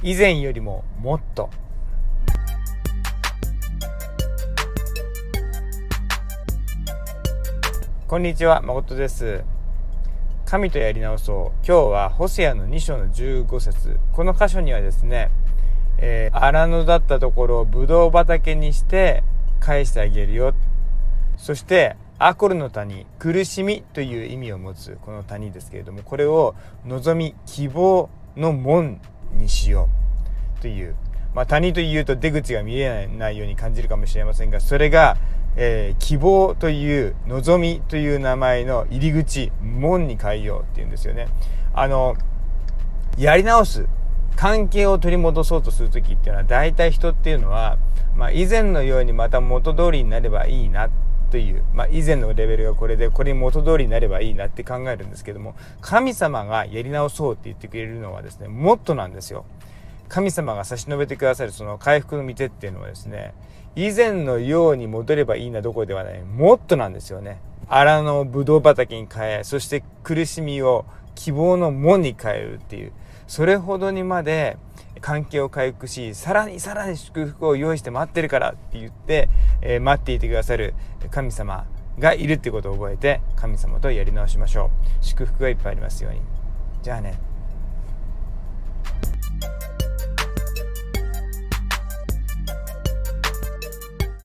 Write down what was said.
以前よりももっと。こんにちは誠です。神とやり直そう。今日はホセアの2章の15節。この箇所にはですね、えー、荒野だったところをブドウ畑にして返してあげるよ。そしてアコルの谷苦しみという意味を持つこの谷ですけれどもこれを望み希望の門にしようという、まあ、谷というと出口が見えないように感じるかもしれませんがそれが、えー、希望という望みという名前の入り口門に変えようっていうんですよね。あのやり直す関係を取り戻そうとする時っていうのは大体人っていうのは、まあ、以前のようにまた元通りになればいいなという、まあ、以前のレベルがこれでこれに元通りになればいいなって考えるんですけども神様がやり直そうって言ってくれるのはですねもっとなんですよ。神様が差し伸べてくださるその回復の御手っていうのはですね以前のように戻ればいいなどころではないもっとなんですよね。荒のブドウ畑に変えそして苦しみを希望の門に変えるっていうそれほどにまで関係を回復しさらにさらに祝福を用意して待ってるからって言って、えー、待っていてくださる神様がいるってことを覚えて神様とやり直しましょう。祝福がいっぱいありますように。じゃあね。